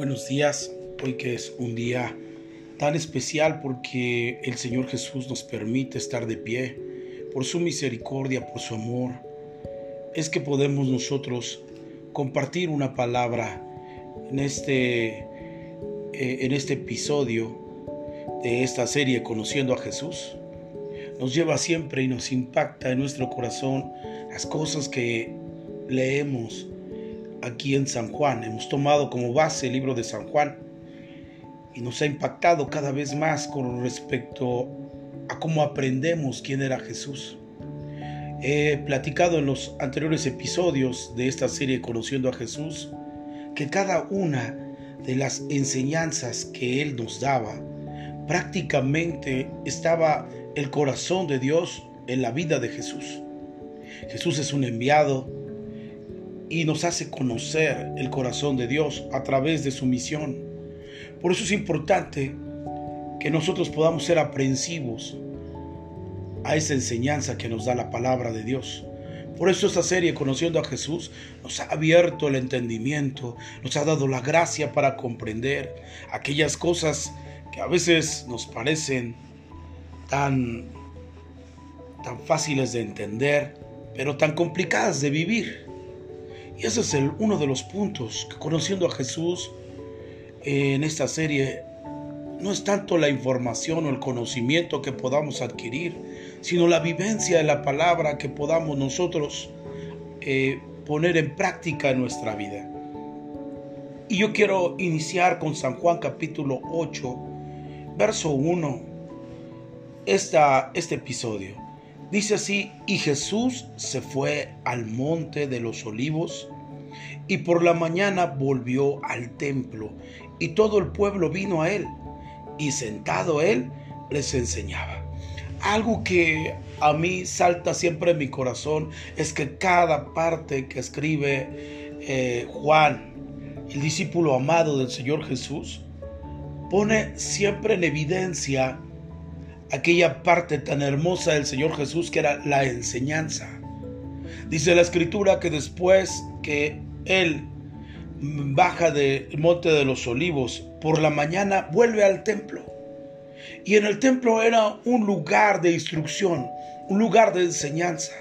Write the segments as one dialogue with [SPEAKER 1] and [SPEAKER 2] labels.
[SPEAKER 1] Buenos días, hoy que es un día tan especial porque el Señor Jesús nos permite estar de pie, por su misericordia, por su amor, es que podemos nosotros compartir una palabra en este, eh, en este episodio de esta serie Conociendo a Jesús. Nos lleva siempre y nos impacta en nuestro corazón las cosas que leemos aquí en San Juan. Hemos tomado como base el libro de San Juan y nos ha impactado cada vez más con respecto a cómo aprendemos quién era Jesús. He platicado en los anteriores episodios de esta serie Conociendo a Jesús que cada una de las enseñanzas que Él nos daba prácticamente estaba el corazón de Dios en la vida de Jesús. Jesús es un enviado, y nos hace conocer el corazón de Dios a través de su misión. Por eso es importante que nosotros podamos ser aprensivos a esa enseñanza que nos da la palabra de Dios. Por eso esta serie, Conociendo a Jesús, nos ha abierto el entendimiento, nos ha dado la gracia para comprender aquellas cosas que a veces nos parecen tan, tan fáciles de entender, pero tan complicadas de vivir. Y ese es el, uno de los puntos que conociendo a Jesús eh, en esta serie no es tanto la información o el conocimiento que podamos adquirir, sino la vivencia de la palabra que podamos nosotros eh, poner en práctica en nuestra vida. Y yo quiero iniciar con San Juan capítulo 8, verso 1, esta, este episodio. Dice así, y Jesús se fue al monte de los olivos y por la mañana volvió al templo y todo el pueblo vino a él y sentado él les enseñaba. Algo que a mí salta siempre en mi corazón es que cada parte que escribe eh, Juan, el discípulo amado del Señor Jesús, pone siempre en evidencia aquella parte tan hermosa del Señor Jesús que era la enseñanza. Dice la escritura que después que Él baja del monte de los olivos, por la mañana vuelve al templo. Y en el templo era un lugar de instrucción, un lugar de enseñanza.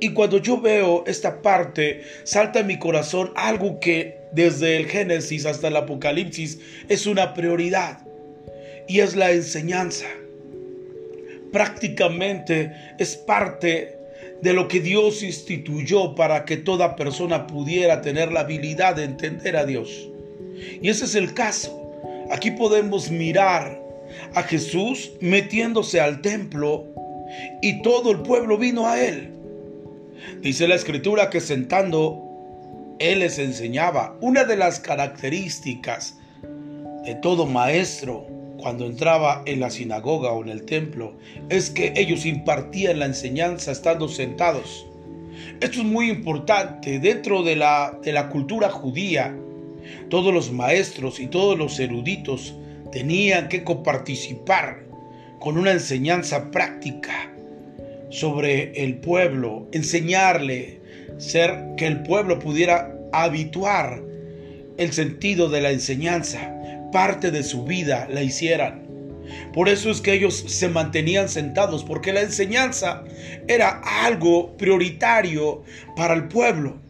[SPEAKER 1] Y cuando yo veo esta parte, salta en mi corazón algo que desde el Génesis hasta el Apocalipsis es una prioridad. Y es la enseñanza prácticamente es parte de lo que Dios instituyó para que toda persona pudiera tener la habilidad de entender a Dios. Y ese es el caso. Aquí podemos mirar a Jesús metiéndose al templo y todo el pueblo vino a él. Dice la escritura que sentando él les enseñaba. Una de las características de todo maestro cuando entraba en la sinagoga o en el templo es que ellos impartían la enseñanza estando sentados. Esto es muy importante dentro de la, de la cultura judía. Todos los maestros y todos los eruditos tenían que coparticipar con una enseñanza práctica sobre el pueblo, enseñarle, ser que el pueblo pudiera habituar el sentido de la enseñanza parte de su vida la hicieran. Por eso es que ellos se mantenían sentados, porque la enseñanza era algo prioritario para el pueblo.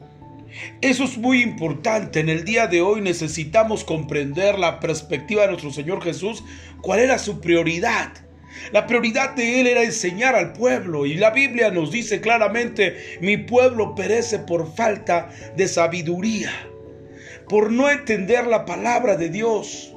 [SPEAKER 1] Eso es muy importante. En el día de hoy necesitamos comprender la perspectiva de nuestro Señor Jesús, cuál era su prioridad. La prioridad de él era enseñar al pueblo y la Biblia nos dice claramente, mi pueblo perece por falta de sabiduría, por no entender la palabra de Dios.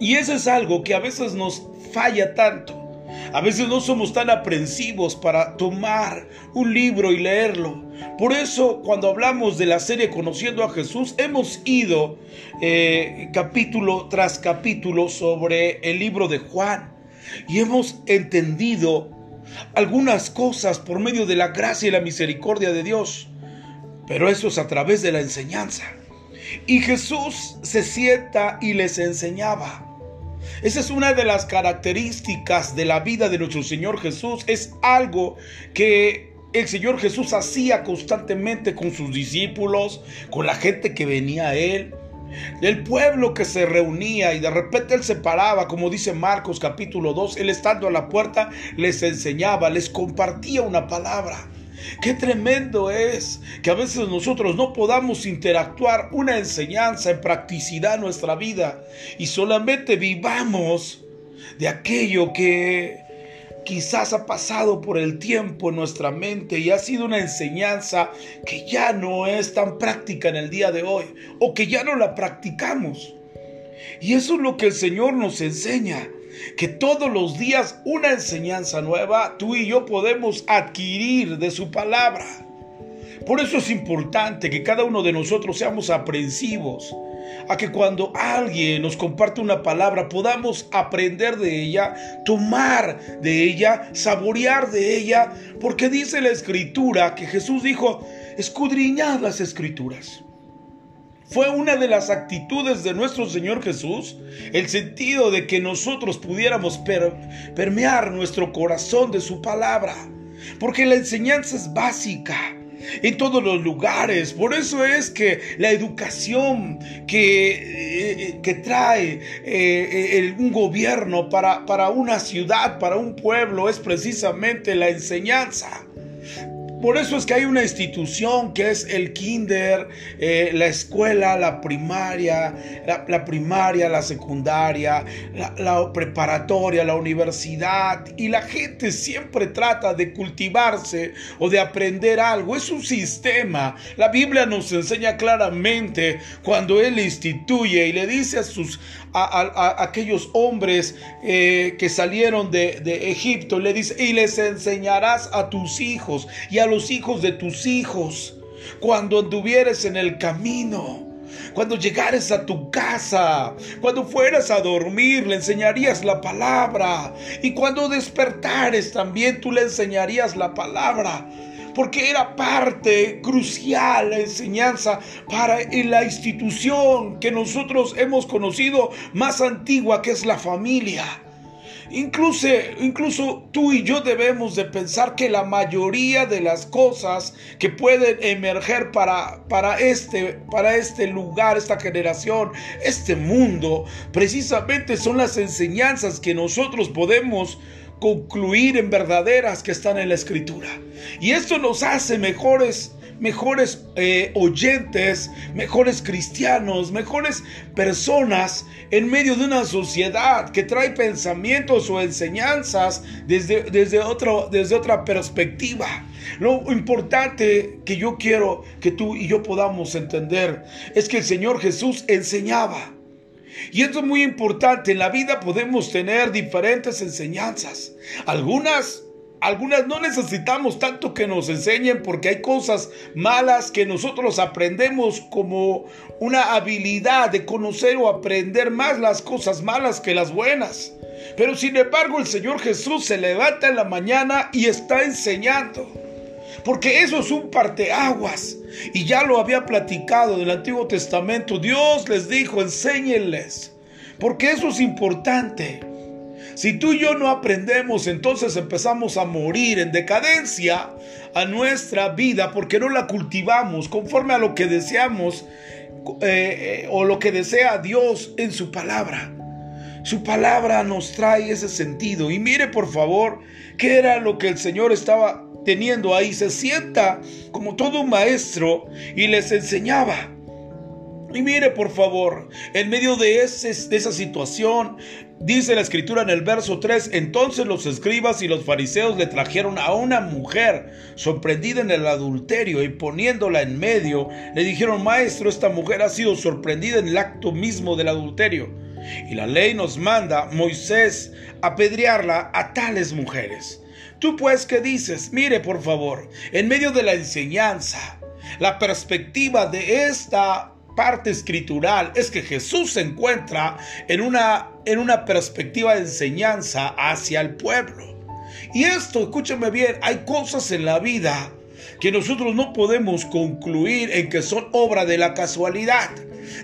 [SPEAKER 1] Y eso es algo que a veces nos falla tanto. A veces no somos tan aprensivos para tomar un libro y leerlo. Por eso cuando hablamos de la serie Conociendo a Jesús, hemos ido eh, capítulo tras capítulo sobre el libro de Juan. Y hemos entendido algunas cosas por medio de la gracia y la misericordia de Dios. Pero eso es a través de la enseñanza. Y Jesús se sienta y les enseñaba. Esa es una de las características de la vida de nuestro Señor Jesús. Es algo que el Señor Jesús hacía constantemente con sus discípulos, con la gente que venía a Él. del pueblo que se reunía y de repente él se paraba, como dice Marcos capítulo 2, él estando a la puerta les enseñaba, les compartía una palabra. Qué tremendo es que a veces nosotros no podamos interactuar una enseñanza en practicidad en nuestra vida y solamente vivamos de aquello que quizás ha pasado por el tiempo en nuestra mente y ha sido una enseñanza que ya no es tan práctica en el día de hoy o que ya no la practicamos. Y eso es lo que el Señor nos enseña que todos los días una enseñanza nueva tú y yo podemos adquirir de su palabra. Por eso es importante que cada uno de nosotros seamos aprensivos a que cuando alguien nos comparte una palabra podamos aprender de ella, tomar de ella, saborear de ella, porque dice la escritura que Jesús dijo, escudriñad las escrituras fue una de las actitudes de nuestro Señor Jesús, el sentido de que nosotros pudiéramos permear nuestro corazón de su palabra, porque la enseñanza es básica en todos los lugares. Por eso es que la educación que, eh, que trae eh, un gobierno para, para una ciudad, para un pueblo, es precisamente la enseñanza. Por eso es que hay una institución que es el kinder, eh, la escuela, la primaria, la, primaria, la secundaria, la, preparatoria, la universidad. Y la gente siempre trata de cultivarse o de aprender algo. Es un sistema. La Biblia nos enseña claramente cuando Él instituye y le dice a sus a, aquellos hombres eh, que salieron de, Egipto, le dice, y les enseñarás a tus hijos y a los hijos de tus hijos, cuando anduvieres en el camino. Cuando llegares a tu casa, cuando fueras a dormir, le enseñarías la palabra. Y cuando despertares también tú le enseñarías la palabra porque era parte crucial la enseñanza para la institución que nosotros hemos conocido más antigua que es la familia. Incluso, incluso tú y yo debemos de pensar que la mayoría de las cosas que pueden emerger para, para, este, para este lugar, esta generación, este mundo, precisamente son las enseñanzas que nosotros podemos concluir en verdaderas que están en la escritura. Y esto nos hace mejores mejores eh, oyentes, mejores cristianos, mejores personas en medio de una sociedad que trae pensamientos o enseñanzas desde, desde, otro, desde otra perspectiva. Lo importante que yo quiero que tú y yo podamos entender es que el Señor Jesús enseñaba. Y esto es muy importante. En la vida podemos tener diferentes enseñanzas. Algunas algunas no necesitamos tanto que nos enseñen porque hay cosas malas que nosotros aprendemos como una habilidad de conocer o aprender más las cosas malas que las buenas. Pero sin embargo el Señor Jesús se levanta en la mañana y está enseñando. Porque eso es un parteaguas. Y ya lo había platicado en el Antiguo Testamento. Dios les dijo, enséñenles. Porque eso es importante. Si tú y yo no aprendemos, entonces empezamos a morir en decadencia a nuestra vida porque no la cultivamos conforme a lo que deseamos eh, eh, o lo que desea Dios en su palabra. Su palabra nos trae ese sentido. Y mire por favor qué era lo que el Señor estaba teniendo ahí. Se sienta como todo un maestro y les enseñaba. Y mire, por favor, en medio de, ese, de esa situación, dice la escritura en el verso 3, entonces los escribas y los fariseos le trajeron a una mujer sorprendida en el adulterio y poniéndola en medio, le dijeron, maestro, esta mujer ha sido sorprendida en el acto mismo del adulterio. Y la ley nos manda, Moisés, apedrearla a tales mujeres. Tú pues, ¿qué dices? Mire, por favor, en medio de la enseñanza, la perspectiva de esta parte escritural es que Jesús se encuentra en una, en una perspectiva de enseñanza hacia el pueblo. Y esto, escúchame bien, hay cosas en la vida que nosotros no podemos concluir en que son obra de la casualidad.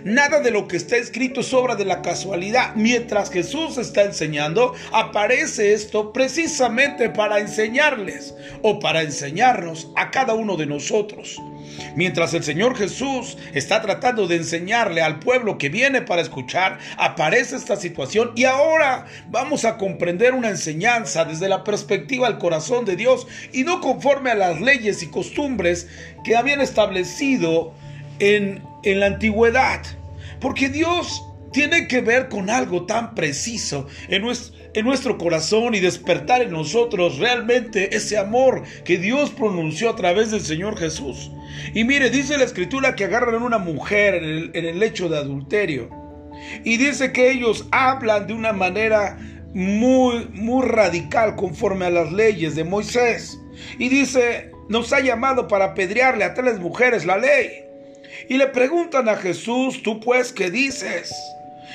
[SPEAKER 1] Nada de lo que está escrito es obra de la casualidad. Mientras Jesús está enseñando, aparece esto precisamente para enseñarles o para enseñarnos a cada uno de nosotros. Mientras el Señor Jesús está tratando de enseñarle al pueblo que viene para escuchar, aparece esta situación y ahora vamos a comprender una enseñanza desde la perspectiva del corazón de Dios y no conforme a las leyes y costumbres que habían establecido en, en la antigüedad. Porque Dios tiene que ver con algo tan preciso en nuestro, en nuestro corazón y despertar en nosotros realmente ese amor que Dios pronunció a través del Señor Jesús. Y mire, dice la escritura que agarran a una mujer en el, en el lecho de adulterio. Y dice que ellos hablan de una manera muy, muy radical conforme a las leyes de Moisés. Y dice, nos ha llamado para apedrearle a tales mujeres la ley. Y le preguntan a Jesús, tú pues, ¿qué dices?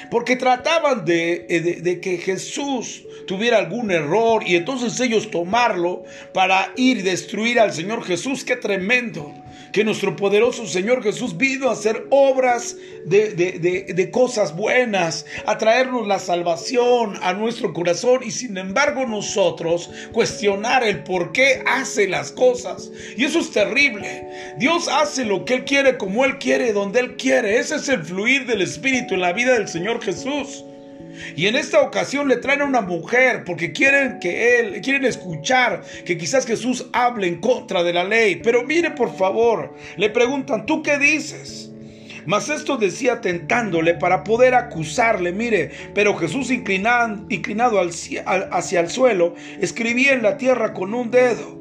[SPEAKER 1] Porque trataban de, de, de, que Jesús tuviera algún error y entonces ellos tomarlo para ir y destruir al Señor Jesús. Qué tremendo que nuestro poderoso Señor Jesús vino a hacer obras de, de, de, cosas buenas, a traernos la salvación a nuestro corazón y sin embargo nosotros cuestionar el por qué hace las cosas. Y eso es terrible. Dios hace lo que Él quiere, como Él quiere, donde Él quiere. Ese es el fluir del Espíritu en la vida del Señor Jesús. Y en esta ocasión le traen a una mujer porque quieren que él, quieren escuchar que quizás Jesús hable en contra de la ley. Pero mire por favor, le preguntan, ¿tú qué dices? Mas esto decía tentándole para poder acusarle, mire, pero Jesús inclinado, inclinado hacia el suelo, escribía en la tierra con un dedo.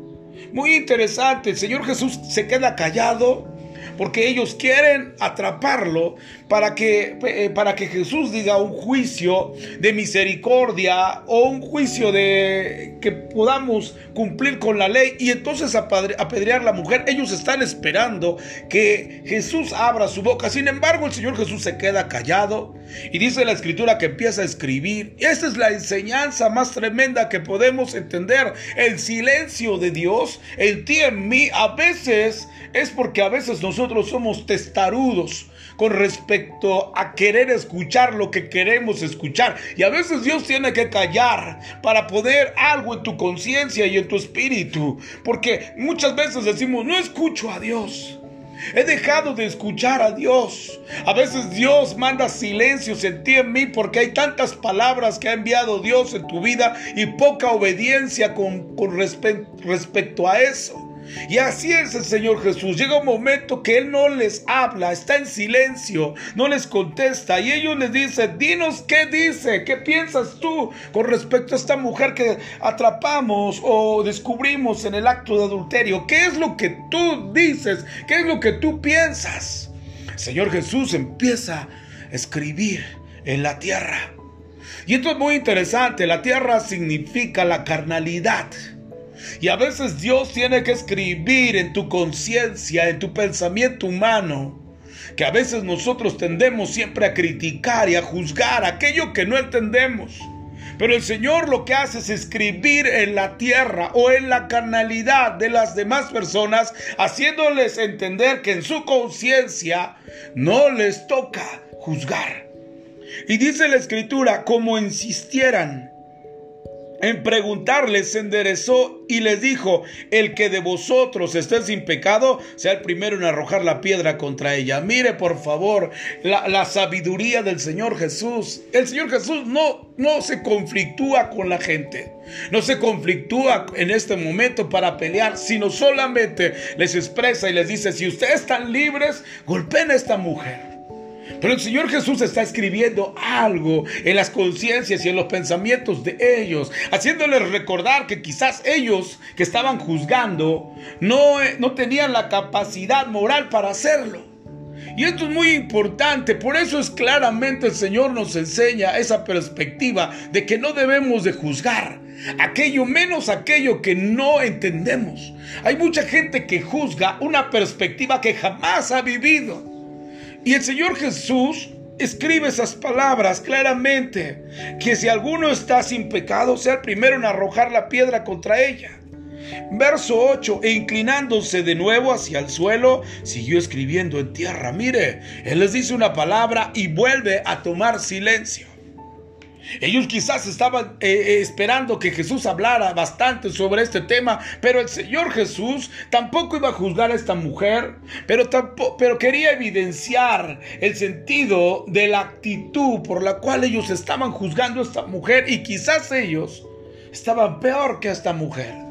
[SPEAKER 1] Muy interesante, el Señor Jesús se queda callado porque ellos quieren atraparlo para que, eh, para que Jesús diga un juicio de misericordia o un juicio de que podamos cumplir con la ley y entonces apedrear a la mujer. Ellos están esperando que Jesús abra su boca. Sin embargo, el Señor Jesús se queda callado y dice la escritura que empieza a escribir. Esta es la enseñanza más tremenda que podemos entender. El silencio de Dios en ti, en mí, a veces es porque a veces nosotros somos testarudos con respecto a querer escuchar lo que queremos escuchar. Y a veces Dios tiene que callar para poder algo en tu conciencia y en tu espíritu. Porque muchas veces decimos, no escucho a Dios. He dejado de escuchar a Dios. A veces Dios manda silencios en ti en mí porque hay tantas palabras que ha enviado Dios en tu vida y poca obediencia con, con respecto a eso. Y así es el Señor Jesús. Llega un momento que Él no les habla, está en silencio, no les contesta. Y ellos les dicen, dinos qué dice, qué piensas tú con respecto a esta mujer que atrapamos o descubrimos en el acto de adulterio. ¿Qué es lo que tú dices? ¿Qué es lo que tú piensas? Señor Jesús empieza a escribir en la tierra. Y esto es muy interesante. La tierra significa la carnalidad. Y a veces Dios tiene que escribir en tu conciencia, en tu pensamiento humano, que a veces nosotros tendemos siempre a criticar y a juzgar aquello que no entendemos. Pero el Señor lo que hace es escribir en la tierra o en la carnalidad de las demás personas, haciéndoles entender que en su conciencia no les toca juzgar. Y dice la escritura, como insistieran en preguntarles se enderezó y les dijo, el que de vosotros esté sin pecado, sea el primero en arrojar la piedra contra ella. Mire por favor la, la, sabiduría del Señor Jesús. El Señor Jesús no, no se conflictúa con la gente, no se conflictúa en este momento para pelear, sino solamente les expresa y les dice, si ustedes están libres, golpeen a esta mujer. Pero el Señor Jesús está escribiendo algo en las conciencias y en los pensamientos de ellos, haciéndoles recordar que quizás ellos que estaban juzgando no, no tenían la capacidad moral para hacerlo. Y esto es muy importante, por eso es claramente el Señor nos enseña esa perspectiva de que no debemos de juzgar aquello menos aquello que no entendemos. Hay mucha gente que juzga una perspectiva que jamás ha vivido. Y el Señor Jesús escribe esas palabras claramente, que si alguno está sin pecado, sea el primero en arrojar la piedra contra ella. Verso 8, e inclinándose de nuevo hacia el suelo, siguió escribiendo en tierra. Mire, él les dice una palabra y vuelve a tomar silencio. Ellos quizás estaban eh, eh, esperando que Jesús hablara bastante sobre este tema, pero el Señor Jesús tampoco iba a juzgar a esta mujer, pero, tampoco, pero quería evidenciar el sentido de la actitud por la cual ellos estaban juzgando a esta mujer y quizás ellos estaban peor que esta mujer.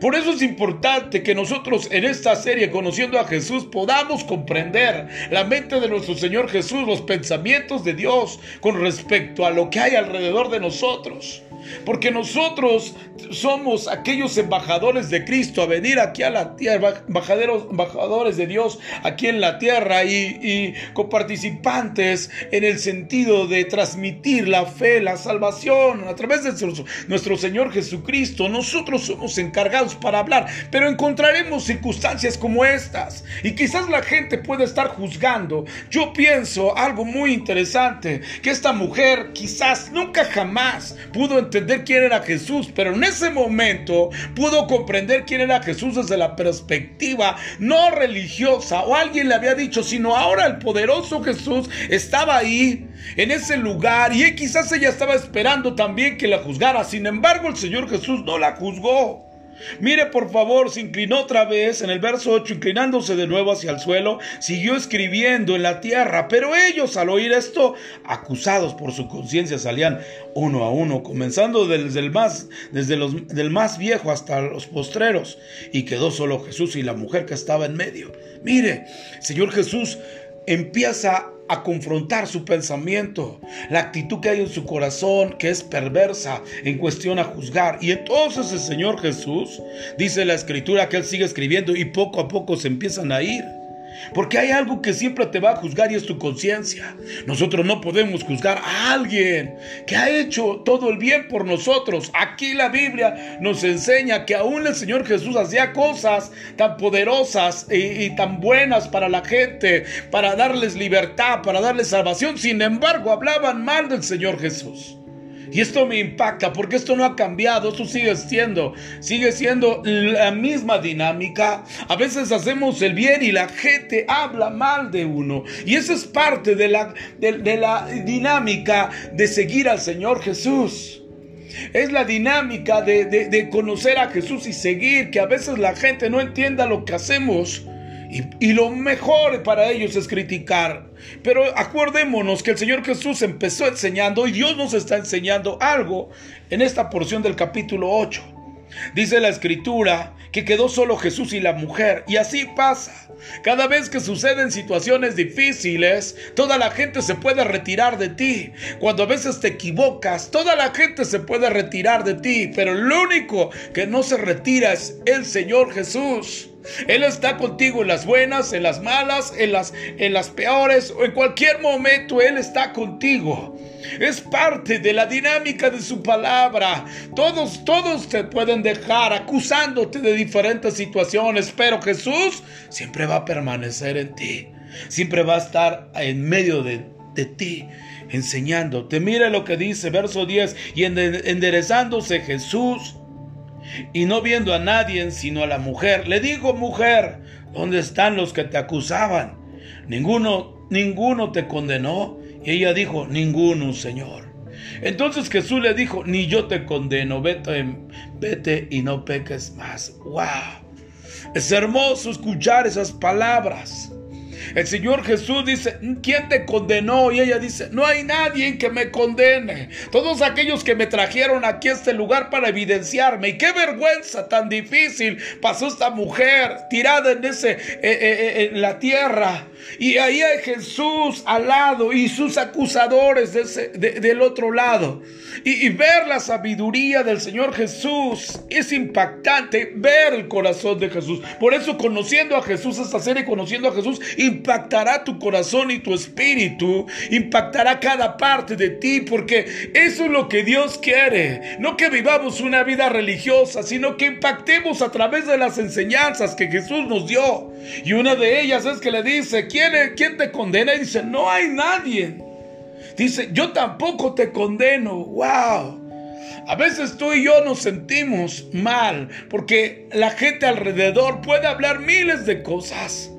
[SPEAKER 1] Por eso es importante que nosotros en esta serie, conociendo a Jesús, podamos comprender la mente de nuestro Señor Jesús, los pensamientos de Dios con respecto a lo que hay alrededor de nosotros. Porque nosotros somos aquellos embajadores de Cristo a venir aquí a la tierra, embajadores de Dios aquí en la tierra y, y coparticipantes en el sentido de transmitir la fe, la salvación a través de nuestro, nuestro Señor Jesucristo. Nosotros somos encargados para hablar, pero encontraremos circunstancias como estas y quizás la gente puede estar juzgando. Yo pienso algo muy interesante, que esta mujer quizás nunca jamás pudo entender entender quién era Jesús, pero en ese momento pudo comprender quién era Jesús desde la perspectiva no religiosa o alguien le había dicho, sino ahora el poderoso Jesús estaba ahí en ese lugar y quizás ella estaba esperando también que la juzgara. Sin embargo, el Señor Jesús no la juzgó. Mire por favor, se inclinó otra vez en el verso 8, inclinándose de nuevo hacia el suelo, siguió escribiendo en la tierra, pero ellos al oír esto, acusados por su conciencia, salían uno a uno, comenzando desde el más, desde los, del más viejo hasta los postreros, y quedó solo Jesús y la mujer que estaba en medio. Mire, Señor Jesús empieza a confrontar su pensamiento, la actitud que hay en su corazón, que es perversa en cuestión a juzgar. Y entonces el Señor Jesús, dice la escritura que Él sigue escribiendo y poco a poco se empiezan a ir. Porque hay algo que siempre te va a juzgar y es tu conciencia. Nosotros no podemos juzgar a alguien que ha hecho todo el bien por nosotros. Aquí la Biblia nos enseña que aún el Señor Jesús hacía cosas tan poderosas y, tan buenas para la gente, para darles libertad, para darles salvación. Sin embargo, hablaban mal del Señor Jesús. Y esto me impacta porque esto no ha cambiado, esto sigue siendo, sigue siendo la misma dinámica. A veces hacemos el bien y la gente habla mal de uno. Y eso es parte de la, de, la dinámica de seguir al Señor Jesús. Es la dinámica de, de, conocer a Jesús y seguir, que a veces la gente no entienda lo que hacemos y, lo mejor para ellos es criticar. Pero acordémonos que el Señor Jesús empezó enseñando y Dios nos está enseñando algo en esta porción del capítulo 8. Dice la escritura que quedó solo Jesús y la mujer. Y así pasa. Cada vez que suceden situaciones difíciles, toda la gente se puede retirar de ti. Cuando a veces te equivocas, toda la gente se puede retirar de ti. Pero el único que no se retira es el Señor Jesús. Él está contigo en las buenas, en las malas, en las, en las peores o en cualquier momento Él está contigo. Es parte de la dinámica de su palabra. Todos, todos te pueden dejar acusándote de diferentes situaciones, pero Jesús siempre va a permanecer en ti. Siempre va a estar en medio de, de ti enseñándote. Mire lo que dice verso 10. Y enderezándose Jesús y no viendo a nadie sino a la mujer, le dijo, mujer, ¿dónde están los que te acusaban? Ninguno, ninguno te condenó. Y ella dijo, ninguno, Señor. Entonces Jesús le dijo, ni yo te condeno, vete, vete y no peques más. ¡Wow! Es hermoso escuchar esas palabras. El Señor Jesús dice, ¿quién te condenó? Y ella dice, no hay nadie que me condene. Todos aquellos que me trajeron aquí a este lugar para evidenciarme. Y qué vergüenza tan difícil pasó esta mujer tirada en, ese, eh, eh, eh, en la tierra. Y ahí hay Jesús al lado y sus acusadores del otro lado. Y, y, ver la sabiduría del Señor Jesús es impactante ver el corazón de Jesús. Por eso conociendo a Jesús, esta serie conociendo a Jesús, impactará tu corazón y tu espíritu, impactará cada parte de ti, porque eso es lo que Dios quiere. No que vivamos una vida religiosa, sino que impactemos a través de las enseñanzas que Jesús nos dio. Y una de ellas es que le dice, ¿quién, te condena? Y dice, no hay nadie. Dice, yo tampoco te condeno. ¡Wow! A veces tú y yo nos sentimos mal porque la gente alrededor puede hablar miles de cosas.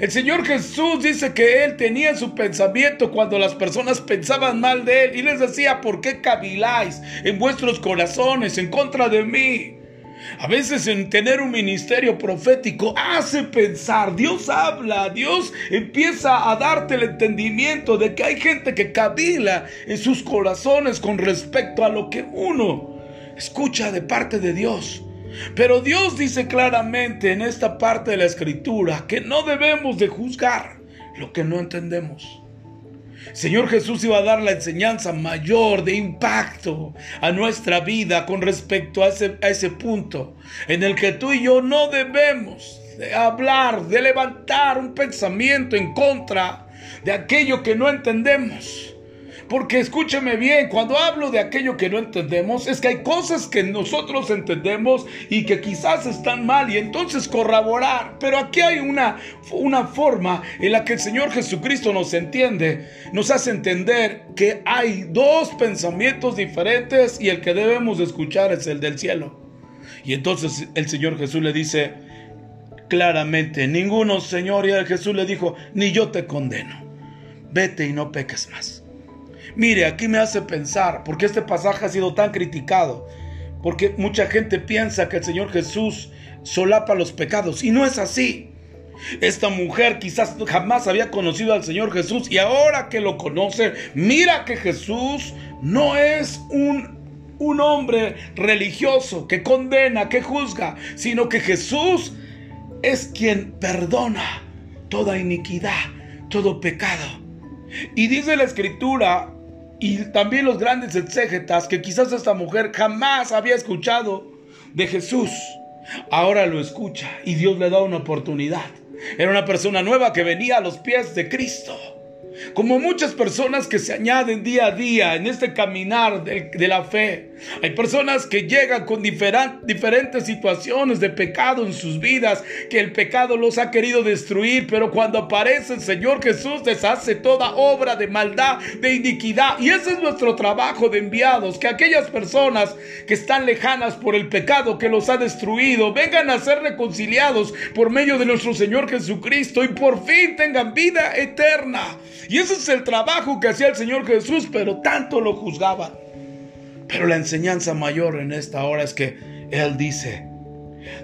[SPEAKER 1] El Señor Jesús dice que Él tenía su pensamiento cuando las personas pensaban mal de Él y les decía, ¿por qué caviláis en vuestros corazones en contra de mí? A veces en tener un ministerio profético hace pensar, Dios habla, Dios empieza a darte el entendimiento de que hay gente que cavila en sus corazones con respecto a lo que uno escucha de parte de Dios. Pero Dios dice claramente en esta parte de la escritura que no debemos de juzgar lo que no entendemos. Señor Jesús iba a dar la enseñanza mayor de impacto a nuestra vida con respecto a ese, punto en el que tú y yo no debemos de hablar, de levantar un pensamiento en contra de aquello que no entendemos. Porque escúcheme bien, cuando hablo de aquello que no entendemos, es que hay cosas que nosotros entendemos y que quizás están mal y entonces corroborar. Pero aquí hay una, una forma en la que el Señor Jesucristo nos entiende, nos hace entender que hay dos pensamientos diferentes y el que debemos escuchar es el del cielo. Y entonces el Señor Jesús le dice claramente, ninguno, Señor, y Jesús le dijo, ni yo te condeno, vete y no peques más. Mire, aquí me hace pensar, porque este pasaje ha sido tan criticado, porque mucha gente piensa que el Señor Jesús solapa los pecados, y no es así. Esta mujer quizás jamás había conocido al Señor Jesús y ahora que lo conoce, mira que Jesús no es un, un hombre religioso que condena, que juzga, sino que Jesús es quien perdona toda iniquidad, todo pecado. Y dice la escritura y también los grandes exégetas que quizás esta mujer jamás había escuchado de Jesús. Ahora lo escucha y Dios le da una oportunidad. Era una persona nueva que venía a los pies de Cristo. Como muchas personas que se añaden día a día en este caminar de, la fe. Hay personas que llegan con diferentes situaciones de pecado en sus vidas, que el pecado los ha querido destruir, pero cuando aparece el Señor Jesús deshace toda obra de maldad, de iniquidad. Y ese es nuestro trabajo de enviados, que aquellas personas que están lejanas por el pecado que los ha destruido, vengan a ser reconciliados por medio de nuestro Señor Jesucristo y por fin tengan vida eterna. Y ese es el trabajo que hacía el Señor Jesús, pero tanto lo juzgaban. Pero la enseñanza mayor en esta hora es que Él dice,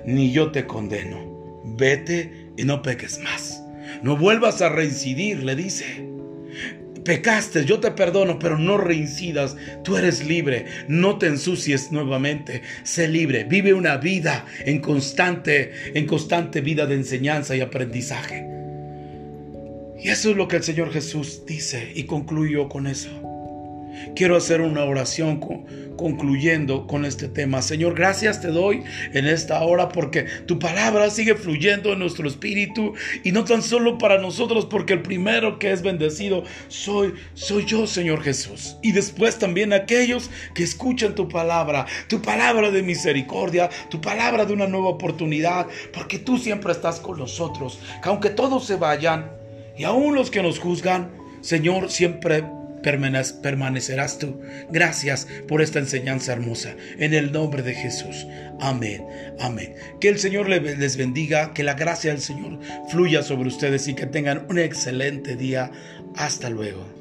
[SPEAKER 1] ni yo te condeno, vete y no peques más. No vuelvas a reincidir, le dice. Pecaste, yo te perdono, pero no reincidas. Tú eres libre. No te ensucies nuevamente. Sé libre. Vive una vida en constante, en constante vida de enseñanza y aprendizaje. Y eso es lo que el Señor Jesús dice y concluyo con eso. Quiero hacer una oración concluyendo con este tema. Señor, gracias te doy en esta hora porque tu palabra sigue fluyendo en nuestro espíritu y no tan solo para nosotros porque el primero que es bendecido soy soy yo, Señor Jesús. Y después también aquellos que escuchan tu palabra, tu palabra de misericordia, tu palabra de una nueva oportunidad, porque tú siempre estás con nosotros. Que aunque todos se vayan, y aún los que nos juzgan, Señor, siempre permanecerás tú. Gracias por esta enseñanza hermosa. En el nombre de Jesús. Amén. Amén. Que el Señor les bendiga, que la gracia del Señor fluya sobre ustedes y que tengan un excelente día. Hasta luego.